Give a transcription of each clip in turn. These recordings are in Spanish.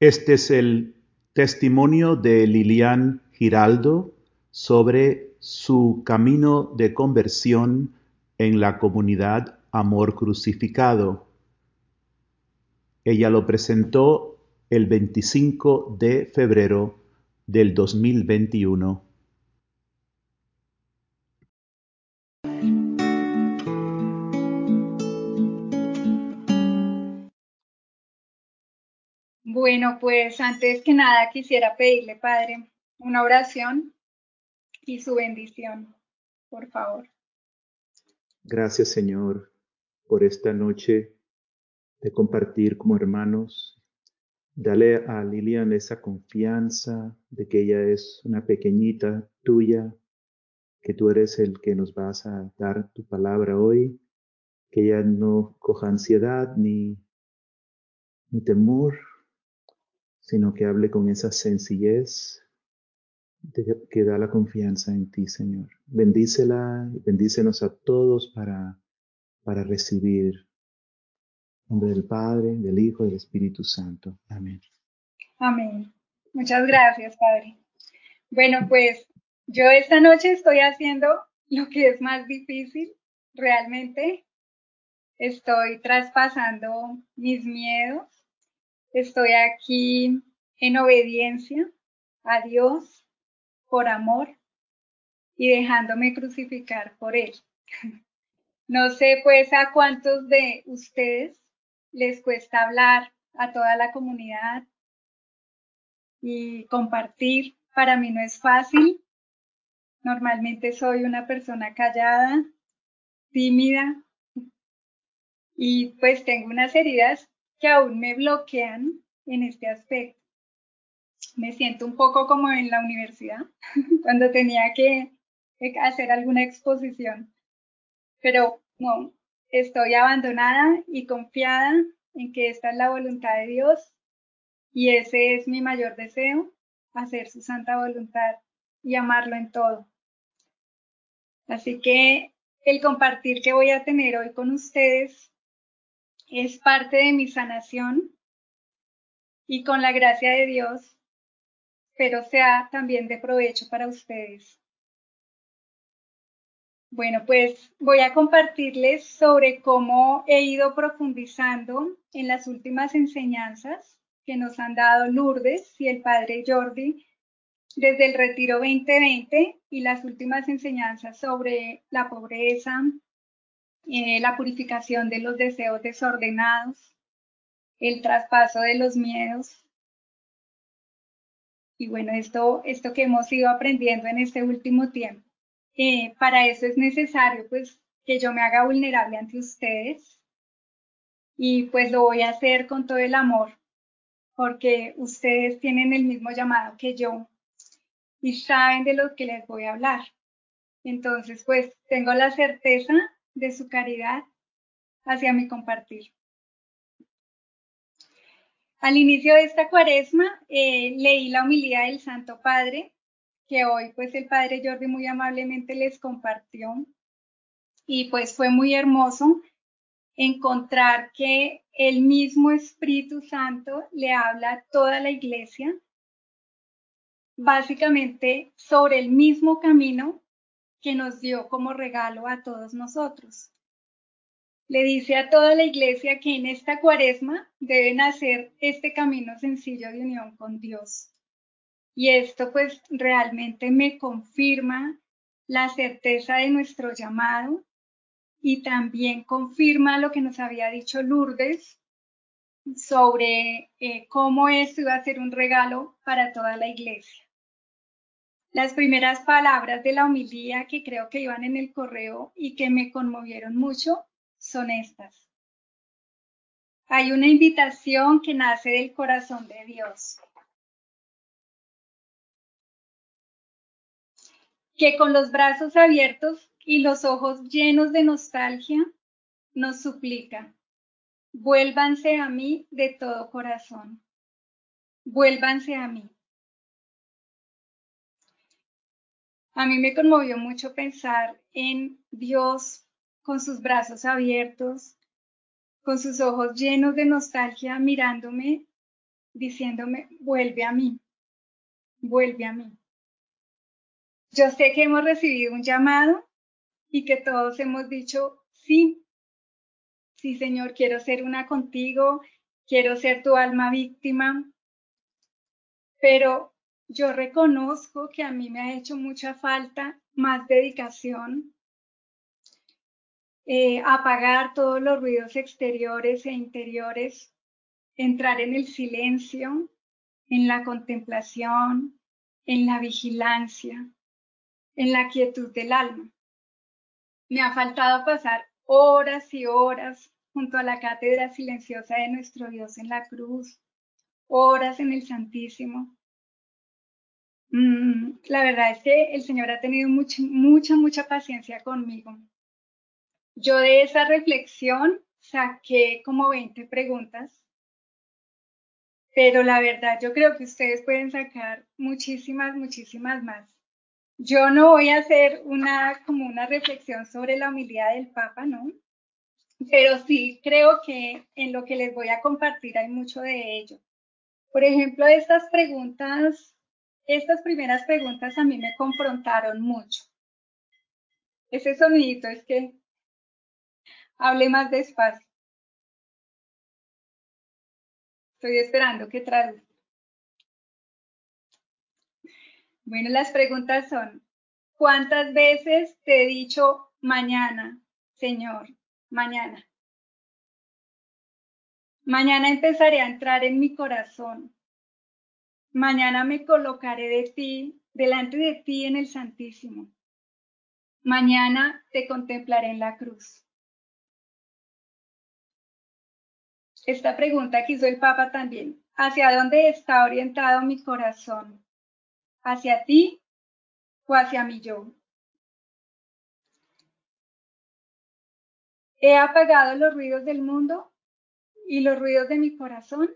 Este es el testimonio de Lilian Giraldo sobre su camino de conversión en la comunidad Amor Crucificado. Ella lo presentó el 25 de febrero del 2021. Bueno, pues antes que nada quisiera pedirle, Padre, una oración y su bendición, por favor. Gracias, Señor, por esta noche de compartir como hermanos. Dale a Lilian esa confianza de que ella es una pequeñita tuya, que tú eres el que nos vas a dar tu palabra hoy, que ella no coja ansiedad ni, temor, sino que hable con esa sencillez que da la confianza en ti, Señor. Bendícela bendícenos a todos para, para recibir. Nombre del Padre, del Hijo del Espíritu Santo. Amén. Amén. Muchas gracias, Padre. Bueno, pues yo esta noche estoy haciendo lo que es más difícil, realmente. Estoy traspasando mis miedos, Estoy aquí en obediencia a Dios por amor y dejándome crucificar por Él. No sé pues a cuántos de ustedes les cuesta hablar a toda la comunidad y compartir. Para mí no es fácil. Normalmente soy una persona callada, tímida y pues tengo unas heridas que aún me bloquean en este aspecto. Me siento un poco como en la universidad, cuando tenía que hacer alguna exposición. Pero no, estoy abandonada y confiada en que esta es la voluntad de Dios y ese es mi mayor deseo, hacer su santa voluntad y amarlo en todo. Así que el compartir que voy a tener hoy con ustedes es parte de mi sanación y con la gracia de Dios, pero sea también de provecho para ustedes. Bueno, pues voy a compartirles sobre cómo he ido profundizando en las últimas enseñanzas que nos han dado Lourdes y el Padre Jordi desde el Retiro 2020 y las últimas enseñanzas sobre la pobreza, eh, la purificación de los deseos desordenados, el traspaso de los miedos. Y bueno, esto, esto que hemos ido aprendiendo en este último tiempo. Eh, para eso es necesario pues que yo me haga vulnerable ante ustedes y pues lo voy a hacer con todo el amor porque ustedes tienen el mismo llamado que yo y saben de lo que les voy a hablar. Entonces pues tengo la certeza de su caridad hacia mi compartir. Al inicio de esta cuaresma eh, leí la humildad del Santo Padre, que hoy pues el Padre Jordi muy amablemente les compartió. Y pues fue muy hermoso encontrar que el mismo Espíritu Santo le habla a toda la iglesia, básicamente sobre el mismo camino que nos dio como regalo a todos nosotros. Le dice a toda la iglesia que en esta cuaresma deben hacer este camino sencillo de unión con Dios. Y esto pues realmente me confirma la certeza de nuestro llamado y también confirma lo que nos había dicho Lourdes sobre eh, cómo esto iba a ser un regalo para toda la iglesia. Las primeras palabras de la homilía que creo que iban en el correo y que me conmovieron mucho son estas. Hay una invitación que nace del corazón de Dios. Que con los brazos abiertos y los ojos llenos de nostalgia nos suplica, vuélvanse a mí de todo corazón. Vuélvanse a mí. A mí me conmovió mucho pensar en Dios con sus brazos abiertos, con sus ojos llenos de nostalgia mirándome diciéndome, vuelve a mí, vuelve a mí. Yo sé que hemos recibido un llamado y que todos hemos dicho, sí, sí Señor, quiero ser una contigo, quiero ser tu alma víctima, pero yo reconozco que a mí me ha hecho mucha falta más dedicación, eh, apagar todos los ruidos exteriores e interiores, entrar en el silencio, en la contemplación, en la vigilancia, en la quietud del alma. Me ha faltado pasar horas y horas junto a la cátedra silenciosa de nuestro Dios en la cruz, horas en el Santísimo. Mm, la verdad es que el Señor ha tenido mucha, mucha, mucha paciencia conmigo. Yo de esa reflexión saqué como 20 preguntas, pero la verdad yo creo que ustedes pueden sacar muchísimas, muchísimas más. Yo no voy a hacer una como una reflexión sobre la humildad del Papa, ¿no? Pero sí creo que en lo que les voy a compartir hay mucho de ello. Por ejemplo, estas preguntas, estas primeras preguntas a mí me confrontaron mucho. Ese sonidito es que hable más despacio. Estoy esperando que traduzca. Bueno, las preguntas son, ¿cuántas veces te he dicho mañana, Señor, mañana? Mañana empezaré a entrar en mi corazón. Mañana me colocaré de ti, delante de ti en el Santísimo. Mañana te contemplaré en la cruz. Esta pregunta que hizo el Papa también. ¿Hacia dónde está orientado mi corazón? hacia ti o hacia mi yo. He apagado los ruidos del mundo y los ruidos de mi corazón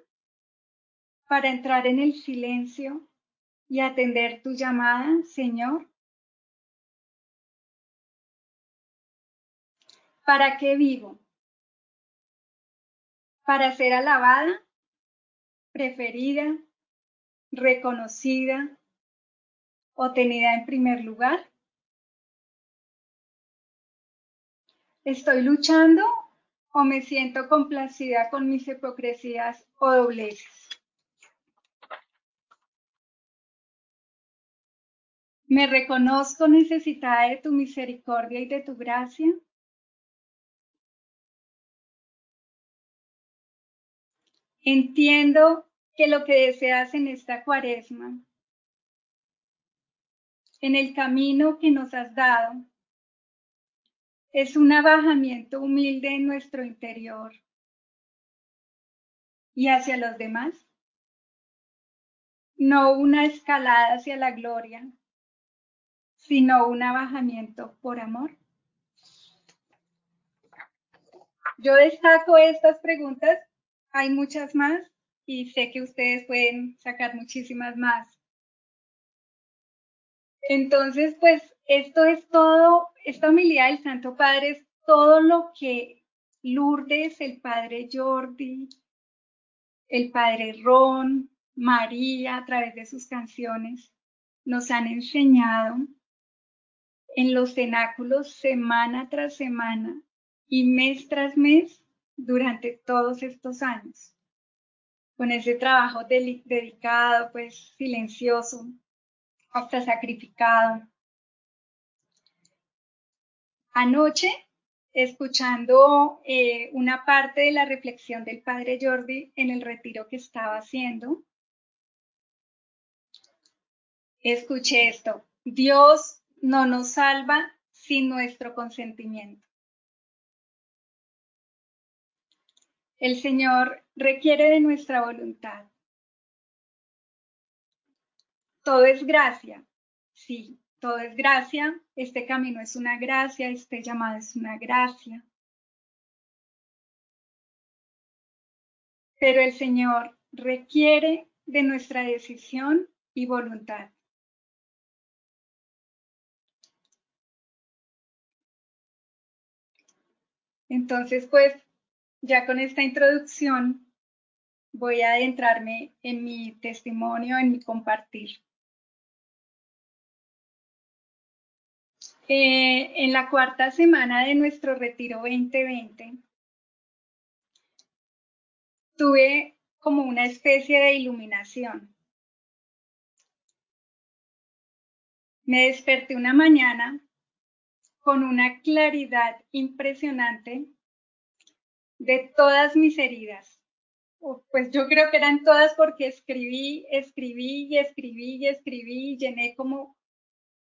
para entrar en el silencio y atender tu llamada, Señor. ¿Para qué vivo? Para ser alabada, preferida, reconocida, o tenida en primer lugar? ¿Estoy luchando o me siento complacida con mis hipocresías o dobleces? ¿Me reconozco necesitada de tu misericordia y de tu gracia? Entiendo que lo que deseas en esta cuaresma en el camino que nos has dado. Es un abajamiento humilde en nuestro interior y hacia los demás, no una escalada hacia la gloria, sino un abajamiento por amor. Yo destaco estas preguntas, hay muchas más y sé que ustedes pueden sacar muchísimas más. Entonces, pues esto es todo, esta humildad del Santo Padre es todo lo que Lourdes, el Padre Jordi, el Padre Ron, María, a través de sus canciones, nos han enseñado en los cenáculos semana tras semana y mes tras mes durante todos estos años. Con ese trabajo dedicado, pues silencioso, hasta sacrificado. Anoche, escuchando eh, una parte de la reflexión del padre Jordi en el retiro que estaba haciendo, escuché esto, Dios no nos salva sin nuestro consentimiento. El Señor requiere de nuestra voluntad. Todo es gracia. Sí, todo es gracia. Este camino es una gracia, este llamado es una gracia. Pero el Señor requiere de nuestra decisión y voluntad. Entonces, pues, ya con esta introducción, voy a adentrarme en mi testimonio, en mi compartir. Eh, en la cuarta semana de nuestro retiro 2020, tuve como una especie de iluminación. Me desperté una mañana con una claridad impresionante de todas mis heridas. Pues yo creo que eran todas porque escribí, escribí y escribí y escribí y llené como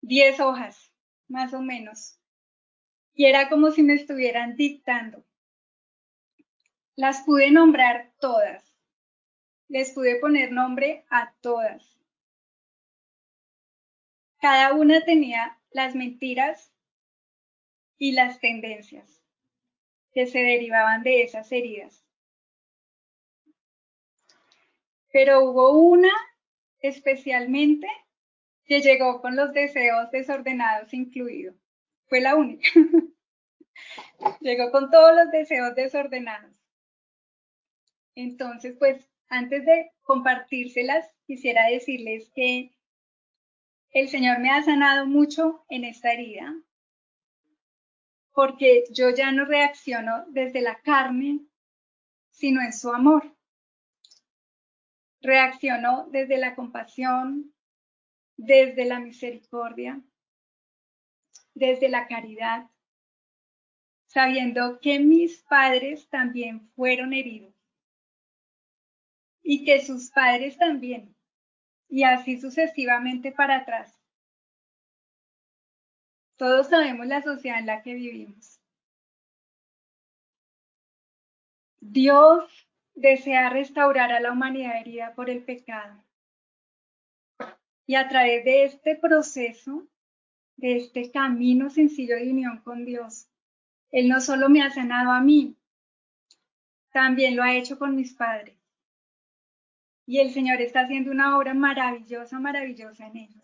10 hojas, más o menos. Y era como si me estuvieran dictando. Las pude nombrar todas. Les pude poner nombre a todas. Cada una tenía las mentiras y las tendencias que se derivaban de esas heridas. Pero hubo una especialmente que llegó con los deseos desordenados incluidos. Fue la única. llegó con todos los deseos desordenados. Entonces, pues, antes de compartírselas, quisiera decirles que el Señor me ha sanado mucho en esta herida, porque yo ya no reacciono desde la carne, sino en su amor. Reacciono desde la compasión, desde la misericordia, desde la caridad, sabiendo que mis padres también fueron heridos y que sus padres también, y así sucesivamente para atrás. Todos sabemos la sociedad en la que vivimos. Dios desea restaurar a la humanidad herida por el pecado. Y a través de este proceso, de este camino sencillo de unión con Dios, Él no solo me ha sanado a mí, también lo ha hecho con mis padres. Y el Señor está haciendo una obra maravillosa, maravillosa en ellos.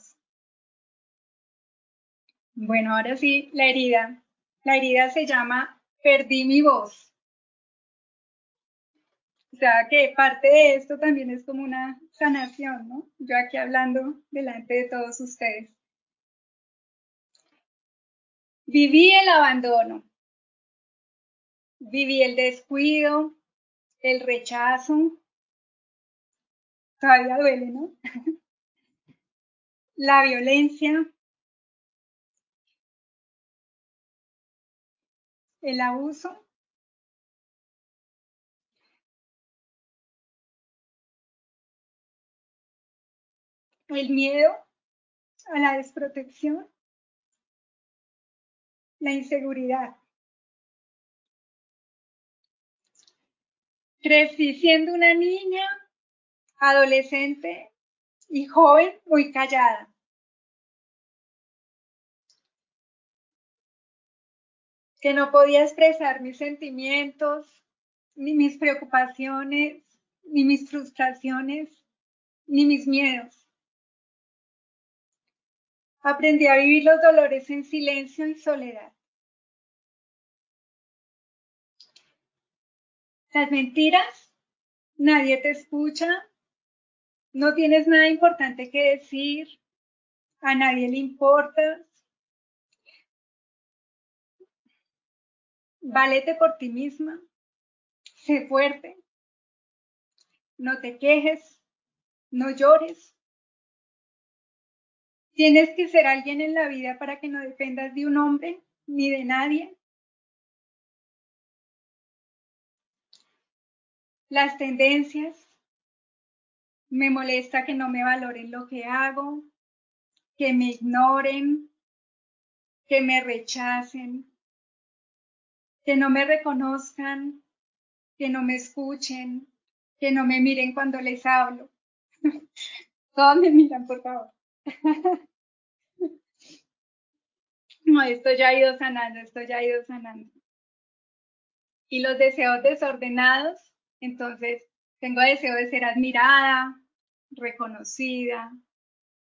Bueno, ahora sí, la herida. La herida se llama Perdí mi voz. O sea que parte de esto también es como una sanación, ¿no? Yo aquí hablando delante de todos ustedes. Viví el abandono, viví el descuido, el rechazo. Todavía duele, ¿no? La violencia, el abuso el miedo a la desprotección, la inseguridad. Crecí siendo una niña, adolescente y joven muy callada. Que no podía expresar mis sentimientos, ni mis preocupaciones, ni mis frustraciones, ni mis miedos. Aprendí a vivir los dolores en silencio y soledad. Las mentiras, nadie te escucha, no tienes nada importante que decir, a nadie le importas, Valete por ti misma. Sé fuerte. No te quejes. No llores. Tienes que ser alguien en la vida para que no dependas de un hombre ni de nadie. Las tendencias. Me molesta que no me valoren lo que hago, que me ignoren, que me rechacen, que no me reconozcan, que no me escuchen, que no me miren cuando les hablo. Todos me miran, por favor. no, esto ya ha ido sanando, esto ya ha ido sanando. Y los deseos desordenados, entonces tengo deseo de ser admirada, reconocida,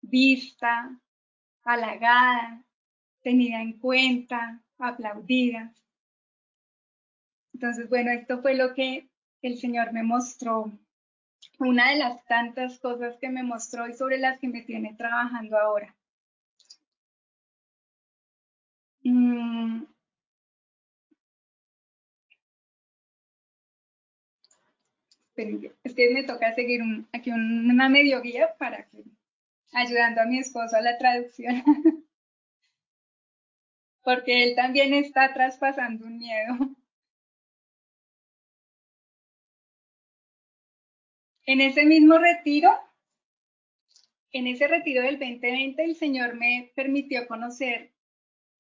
vista, halagada, tenida en cuenta, aplaudida. Entonces, bueno, esto fue lo que el Señor me mostró una de las tantas cosas que me mostró y sobre las que me tiene trabajando ahora. Mm. Es que me toca seguir aquí una medio guía para que, ayudando a mi esposo a la traducción. Porque él también está traspasando un miedo. En ese mismo retiro, en ese retiro del 2020, el Señor me permitió conocer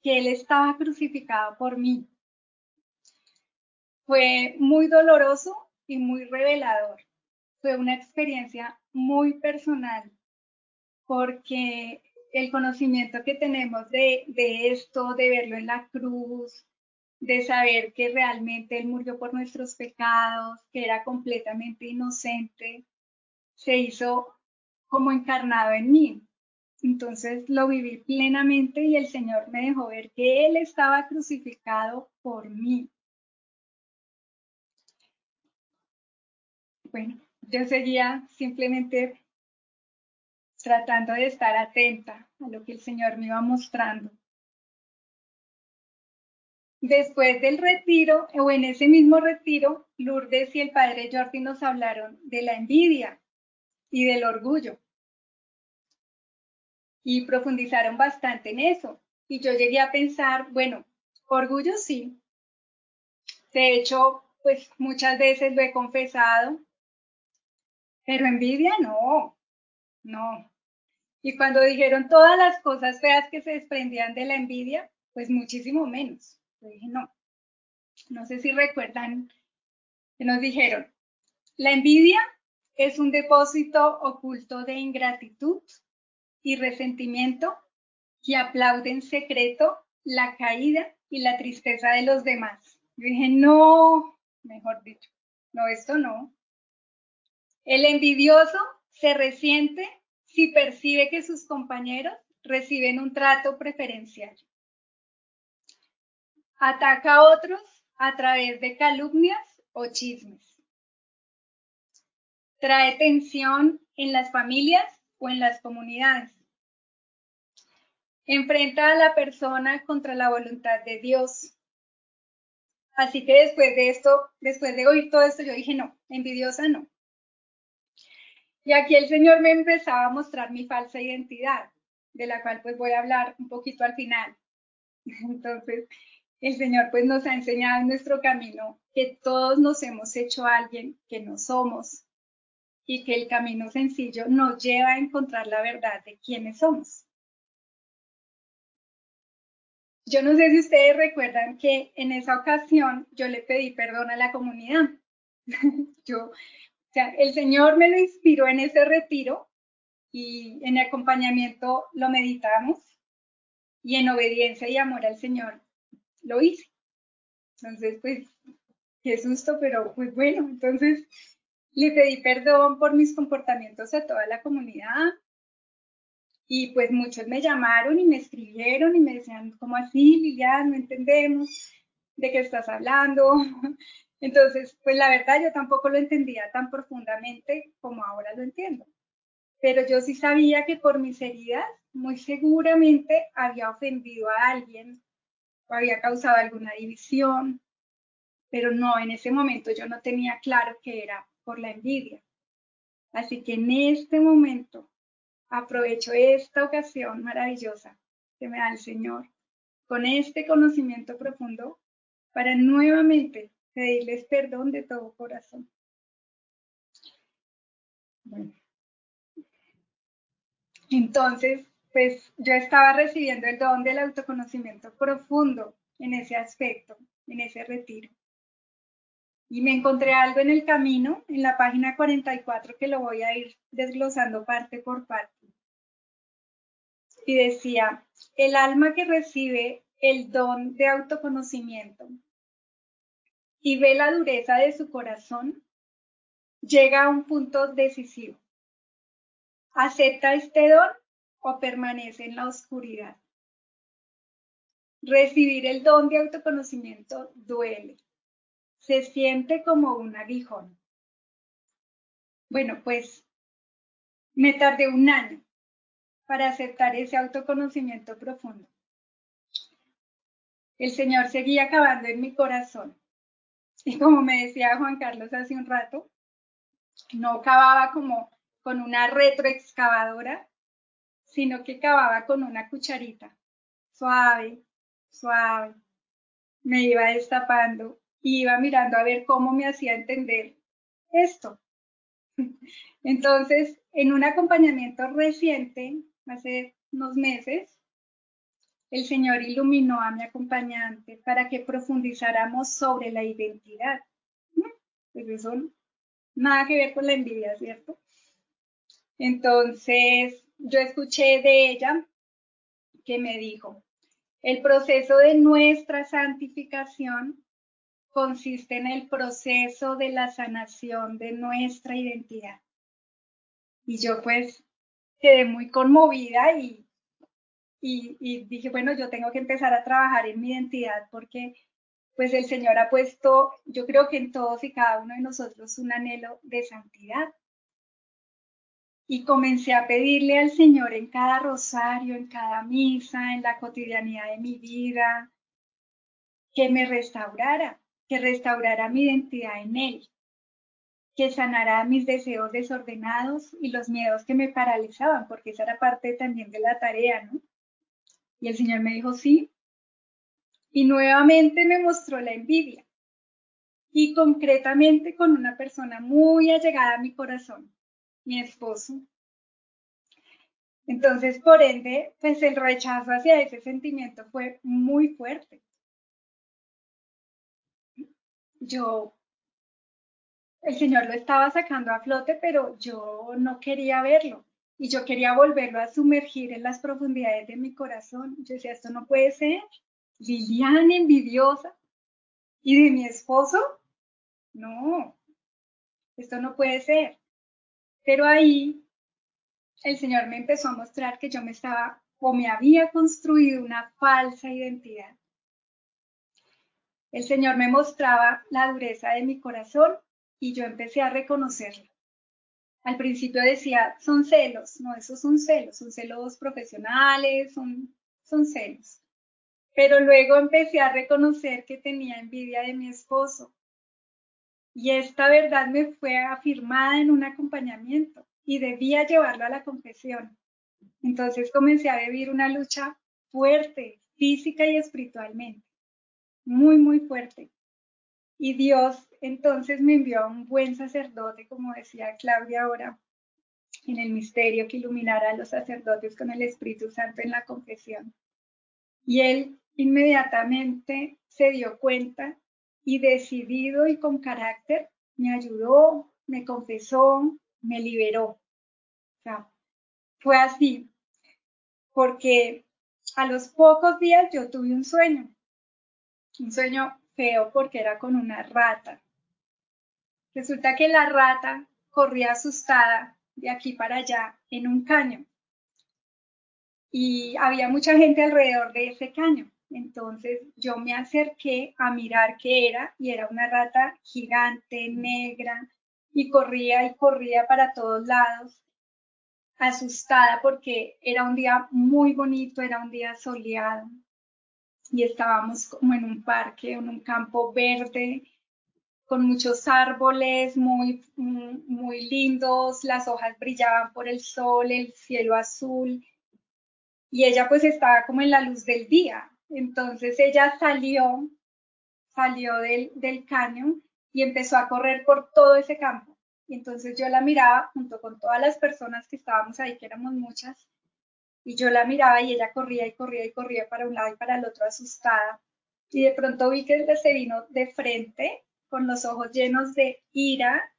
que Él estaba crucificado por mí. Fue muy doloroso y muy revelador. Fue una experiencia muy personal porque el conocimiento que tenemos de, de esto, de verlo en la cruz, de saber que realmente Él murió por nuestros pecados, que era completamente inocente, se hizo como encarnado en mí. Entonces lo viví plenamente y el Señor me dejó ver que Él estaba crucificado por mí. Bueno, yo seguía simplemente tratando de estar atenta a lo que el Señor me iba mostrando. Después del retiro, o en ese mismo retiro, Lourdes y el padre Jordi nos hablaron de la envidia y del orgullo. Y profundizaron bastante en eso. Y yo llegué a pensar, bueno, orgullo sí. De hecho, pues muchas veces lo he confesado, pero envidia no, no. Y cuando dijeron todas las cosas feas que se desprendían de la envidia, pues muchísimo menos. Yo dije, no. No sé si recuerdan que nos dijeron, la envidia es un depósito oculto de ingratitud y resentimiento que aplaude en secreto la caída y la tristeza de los demás. Yo dije, no, mejor dicho, no, esto no. El envidioso se resiente si percibe que sus compañeros reciben un trato preferencial. Ataca a otros a través de calumnias o chismes. Trae tensión en las familias o en las comunidades. Enfrenta a la persona contra la voluntad de Dios. Así que después de esto, después de oír todo esto, yo dije, no, envidiosa no. Y aquí el Señor me empezaba a mostrar mi falsa identidad, de la cual pues voy a hablar un poquito al final. Entonces, el Señor pues nos ha enseñado en nuestro camino que todos nos hemos hecho alguien que no somos y que el camino sencillo nos lleva a encontrar la verdad de quiénes somos. Yo no sé si ustedes recuerdan que en esa ocasión yo le pedí perdón a la comunidad. yo, o sea, el Señor me lo inspiró en ese retiro y en acompañamiento lo meditamos y en obediencia y amor al Señor lo hice. Entonces, pues, qué susto, pero pues bueno, entonces le pedí perdón por mis comportamientos a toda la comunidad y pues muchos me llamaron y me escribieron y me decían, ¿cómo así, Lilian? No entendemos de qué estás hablando. Entonces, pues la verdad yo tampoco lo entendía tan profundamente como ahora lo entiendo. Pero yo sí sabía que por mis heridas muy seguramente había ofendido a alguien había causado alguna división, pero no, en ese momento yo no tenía claro que era por la envidia. Así que en este momento aprovecho esta ocasión maravillosa que me da el Señor con este conocimiento profundo para nuevamente pedirles perdón de todo corazón. Entonces, pues yo estaba recibiendo el don del autoconocimiento profundo en ese aspecto, en ese retiro. Y me encontré algo en el camino, en la página 44, que lo voy a ir desglosando parte por parte. Y decía, el alma que recibe el don de autoconocimiento y ve la dureza de su corazón, llega a un punto decisivo. ¿Acepta este don o permanece en la oscuridad? Recibir el don de autoconocimiento duele se siente como un aguijón. Bueno, pues me tardé un año para aceptar ese autoconocimiento profundo. El Señor seguía acabando en mi corazón. Y como me decía Juan Carlos hace un rato, no cavaba como con una retroexcavadora, sino que cavaba con una cucharita, suave, suave. Me iba destapando iba mirando a ver cómo me hacía entender esto. Entonces, en un acompañamiento reciente, hace unos meses, el Señor iluminó a mi acompañante para que profundizáramos sobre la identidad. Pues eso nada que ver con la envidia, ¿cierto? Entonces, yo escuché de ella que me dijo, el proceso de nuestra santificación consiste en el proceso de la sanación de nuestra identidad. Y yo pues quedé muy conmovida y, y, dije, bueno, yo tengo que empezar a trabajar en mi identidad porque pues el Señor ha puesto, yo creo que en todos y cada uno de nosotros un anhelo de santidad. Y comencé a pedirle al Señor en cada rosario, en cada misa, en la cotidianidad de mi vida, que me restaurara, que restaurara mi identidad en Él, que sanara mis deseos desordenados y los miedos que me paralizaban, porque esa era parte también de la tarea, ¿no? Y el Señor me dijo, sí. Y nuevamente me mostró la envidia. Y concretamente con una persona muy allegada a mi corazón, mi esposo. Entonces, por ende, pues el rechazo hacia ese sentimiento fue muy fuerte. Yo el Señor lo estaba sacando a flote, pero yo no quería verlo y yo quería volverlo a sumergir en las profundidades de mi corazón. Yo decía, esto no puede ser. Liliana envidiosa y de mi esposo, no, esto no puede ser. Pero ahí el Señor me empezó a mostrar que yo me estaba o me había construido una falsa identidad. El Señor me mostraba la dureza de mi corazón y yo empecé a reconocerlo. Al principio decía, son celos, no, esos son celos, son celos profesionales, son, son celos. Pero luego empecé a reconocer que tenía envidia de mi esposo. Y esta verdad me fue afirmada en un acompañamiento y debía llevarlo a la confesión. Entonces comencé a vivir una lucha fuerte, física y espiritualmente, muy, muy fuerte. Y Dios entonces me envió a un buen sacerdote, como decía Claudia ahora, en el misterio que iluminara a los sacerdotes con el Espíritu Santo en la confesión. Y él inmediatamente se dio cuenta y decidido y con carácter me ayudó, me confesó, me liberó. O sea, fue así, porque a los pocos días yo tuve un sueño, un sueño feo porque era con una rata. Resulta que la rata corría asustada de aquí para allá en un caño y había mucha gente alrededor de ese caño. Entonces yo me acerqué a mirar qué era y era una rata gigante, negra, y corría y corría para todos lados, asustada porque era un día muy bonito, era un día soleado y estábamos como en un parque, en un campo verde, con muchos árboles muy, muy lindos, las hojas brillaban por el sol, el cielo azul, y ella pues estaba como en la luz del día. Entonces ella salió, salió del, del caño y empezó a correr por todo ese campo. Entonces yo la miraba junto con todas las personas que estábamos ahí, que éramos muchas, y yo la miraba y ella corría y corría y corría para un lado y para el otro asustada. Y de pronto vi que se vino de frente con los ojos llenos de ira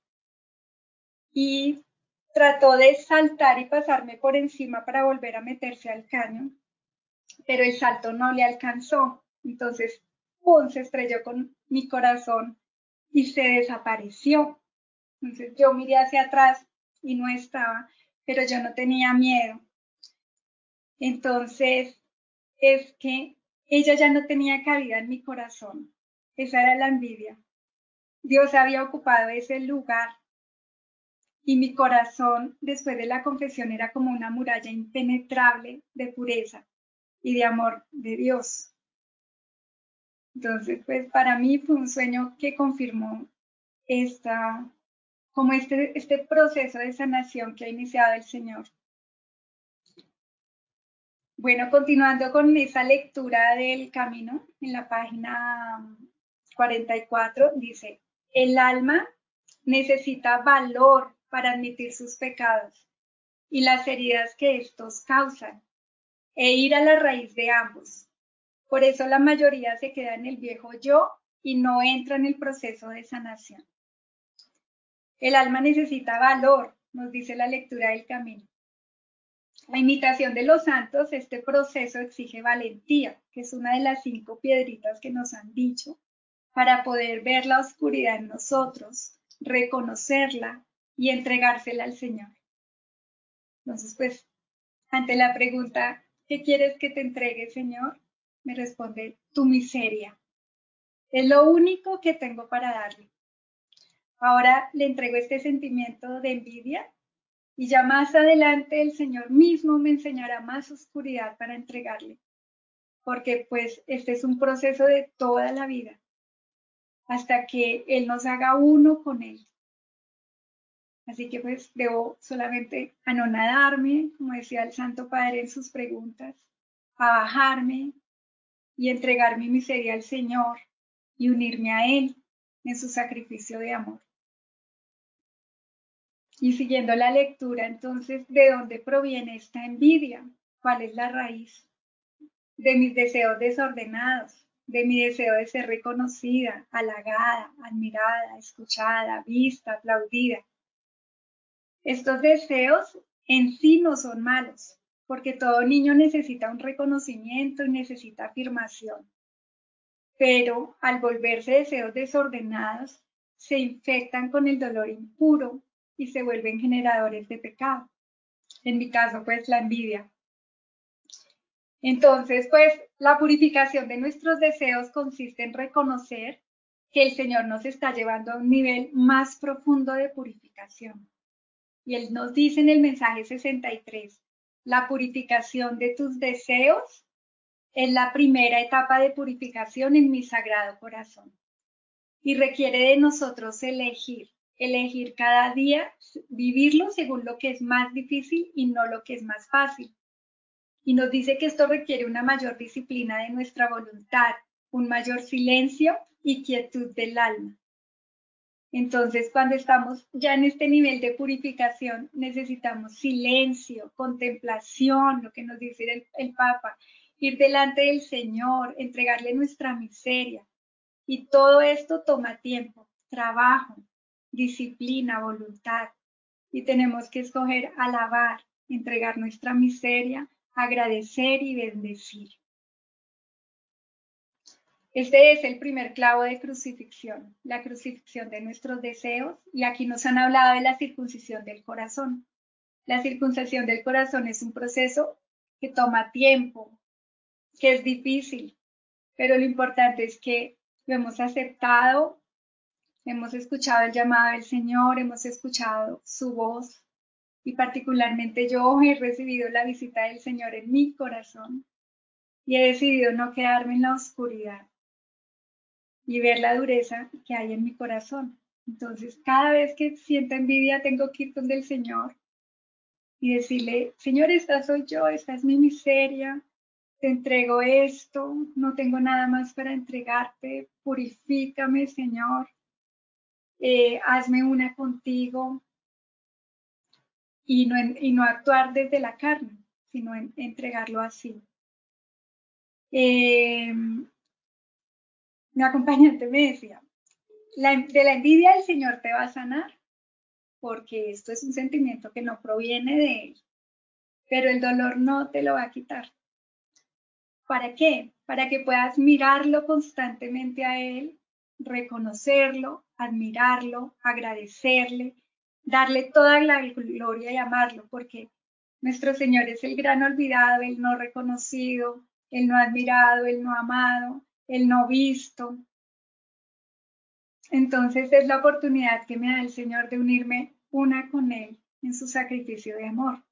y trató de saltar y pasarme por encima para volver a meterse al caño, pero el salto no le alcanzó. Entonces, ¡pum!, se estrelló con mi corazón y se desapareció. Entonces yo miré hacia atrás y no estaba, pero yo no tenía miedo. Entonces, es que ella ya no tenía cabida en mi corazón. Esa era la envidia. Dios había ocupado ese lugar y mi corazón después de la confesión era como una muralla impenetrable de pureza y de amor de Dios. Entonces, pues para mí fue un sueño que confirmó esta, como este, este proceso de sanación que ha iniciado el Señor. Bueno, continuando con esa lectura del camino, en la página 44 dice, el alma necesita valor para admitir sus pecados y las heridas que estos causan, e ir a la raíz de ambos. Por eso la mayoría se queda en el viejo yo y no entra en el proceso de sanación. El alma necesita valor, nos dice la lectura del camino. La imitación de los santos, este proceso exige valentía, que es una de las cinco piedritas que nos han dicho, para poder ver la oscuridad en nosotros, reconocerla y entregársela al Señor. Entonces, pues, ante la pregunta, ¿qué quieres que te entregue, Señor? Me responde, tu miseria. Es lo único que tengo para darle. Ahora le entrego este sentimiento de envidia y ya más adelante el Señor mismo me enseñará más oscuridad para entregarle. Porque pues este es un proceso de toda la vida, hasta que Él nos haga uno con Él. Así que pues debo solamente anonadarme, como decía el Santo Padre en sus preguntas, a bajarme y entregar mi miseria al Señor y unirme a Él en su sacrificio de amor. Y siguiendo la lectura, entonces, ¿de dónde proviene esta envidia? ¿Cuál es la raíz? De mis deseos desordenados, de mi deseo de ser reconocida, halagada, admirada, escuchada, vista, aplaudida estos deseos en sí no son malos, porque todo niño necesita un reconocimiento y necesita afirmación. Pero al volverse deseos desordenados, se infectan con el dolor impuro y se vuelven generadores de pecado. En mi caso, pues la envidia. Entonces, pues la purificación de nuestros deseos consiste en reconocer que el Señor nos está llevando a un nivel más profundo de purificación. Y Él nos dice en el mensaje 63, la purificación de tus deseos es la primera etapa de purificación en mi sagrado corazón. Y requiere de nosotros elegir, elegir cada día, vivirlo según lo que es más difícil y no lo que es más fácil. Y nos dice que esto requiere una mayor disciplina de nuestra voluntad, un mayor silencio y quietud del alma. Entonces, cuando estamos ya en este nivel de purificación, necesitamos silencio, contemplación, lo que nos dice el, Papa, ir delante del Señor, entregarle nuestra miseria. Y todo esto toma tiempo, trabajo, disciplina, voluntad. Y tenemos que escoger alabar, entregar nuestra miseria, agradecer y bendecir. Este es el primer clavo de crucifixión, la crucifixión de nuestros deseos, y aquí nos han hablado de la circuncisión del corazón. La circuncisión del corazón es un proceso que toma tiempo, que es difícil, pero lo importante es que lo hemos aceptado, hemos escuchado el llamado del Señor, hemos escuchado su voz, y particularmente yo he recibido la visita del Señor en mi corazón y he decidido no quedarme en la oscuridad y ver la dureza que hay en mi corazón. Entonces, cada vez que siento envidia, tengo que ir donde el Señor y decirle, Señor, esta soy yo, esta es mi miseria, te entrego esto, no tengo nada más para entregarte, purifícame, Señor, eh, hazme una contigo y no, y no actuar desde la carne, sino entregarlo así. Eh, mi acompañante me decía, de la envidia el Señor te va a sanar, porque esto es un sentimiento que no proviene de Él, pero el dolor no te lo va a quitar. ¿Para qué? Para que puedas mirarlo constantemente a Él, reconocerlo, admirarlo, agradecerle, darle toda la gloria y amarlo, porque nuestro Señor es el gran olvidado, el no reconocido, el no admirado, el no amado, el no visto. Entonces es la oportunidad que me da el Señor de unirme una con Él en su sacrificio de amor.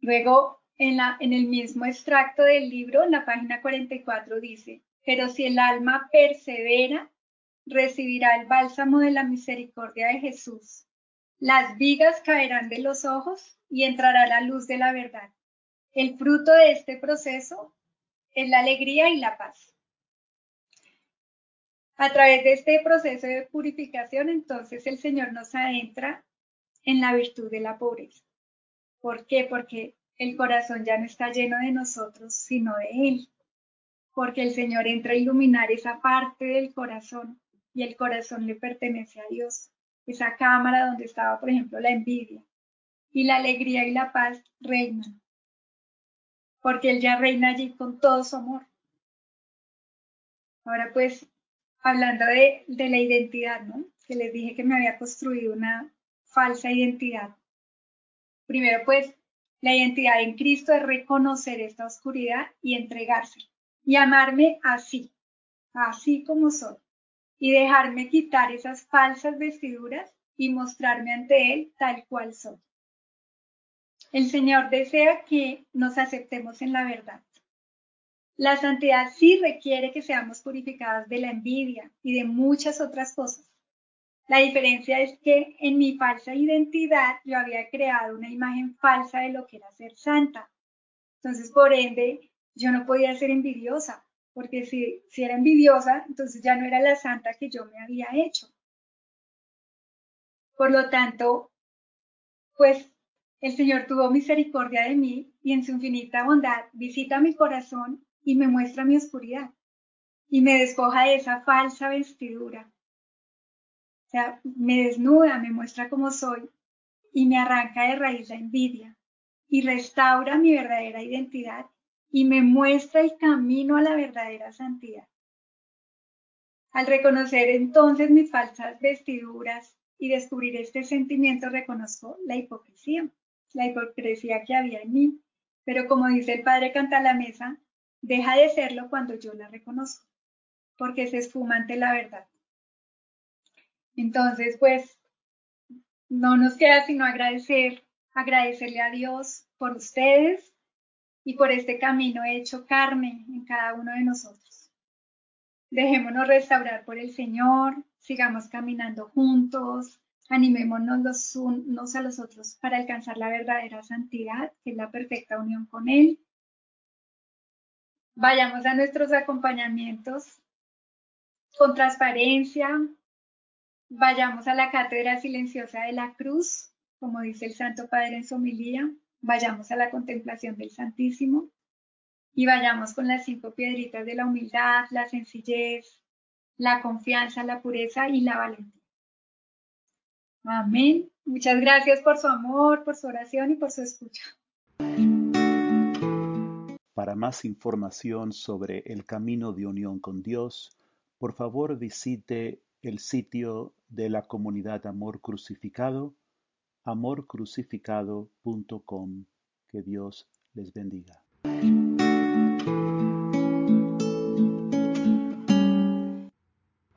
Luego, en, la, en el mismo extracto del libro, en la página 44 dice, pero si el alma persevera, recibirá el bálsamo de la misericordia de Jesús. Las vigas caerán de los ojos y entrará la luz de la verdad. El fruto de este proceso es la alegría y la paz. A través de este proceso de purificación, entonces el Señor nos adentra en la virtud de la pobreza. ¿Por qué? Porque el corazón ya no está lleno de nosotros, sino de Él. Porque el Señor entra a iluminar esa parte del corazón y el corazón le pertenece a Dios. Esa cámara donde estaba, por ejemplo, la envidia. Y la alegría y la paz reinan. Porque Él ya reina allí con todo su amor. Ahora pues hablando de, la identidad, ¿no? Que les dije que me había construido una falsa identidad. Primero, pues, la identidad en Cristo es reconocer esta oscuridad y entregarse. Y amarme así, así como soy. Y dejarme quitar esas falsas vestiduras y mostrarme ante Él tal cual soy. El Señor desea que nos aceptemos en la verdad. La santidad sí requiere que seamos purificados de la envidia y de muchas otras cosas. La diferencia es que en mi falsa identidad yo había creado una imagen falsa de lo que era ser santa. Entonces, por ende, yo no podía ser envidiosa, porque si, si era envidiosa, entonces ya no era la santa que yo me había hecho. Por lo tanto, pues el Señor tuvo misericordia de mí y en su infinita bondad visita mi corazón y me muestra mi oscuridad y me despoja de esa falsa vestidura. O sea, me desnuda, me muestra cómo soy y me arranca de raíz la envidia y restaura mi verdadera identidad y me muestra el camino a la verdadera santidad. Al reconocer entonces mis falsas vestiduras y descubrir este sentimiento, reconozco la hipocresía, la hipocresía que había en mí. Pero como dice el padre Canta la Mesa, deja de serlo cuando yo la reconozco, porque se esfuma ante la verdad. Entonces, pues, no nos queda sino agradecer, agradecerle a Dios por ustedes y por este camino hecho carne en cada uno de nosotros. Dejémonos restaurar por el Señor, sigamos caminando juntos, animémonos los unos a los otros para alcanzar la verdadera santidad, que es la perfecta unión con Él Vayamos a nuestros acompañamientos con transparencia. Vayamos a la cátedra silenciosa de la cruz, como dice el Santo Padre en su homilía. Vayamos a la contemplación del Santísimo y vayamos con las cinco piedritas de la humildad, la sencillez, la confianza, la pureza y la valentía. Amén. Muchas gracias por su amor, por su oración y por su escucha. Para más información sobre el camino de unión con Dios, por favor visite el sitio de la comunidad Amor Crucificado, amorcrucificado.com. Que Dios les bendiga.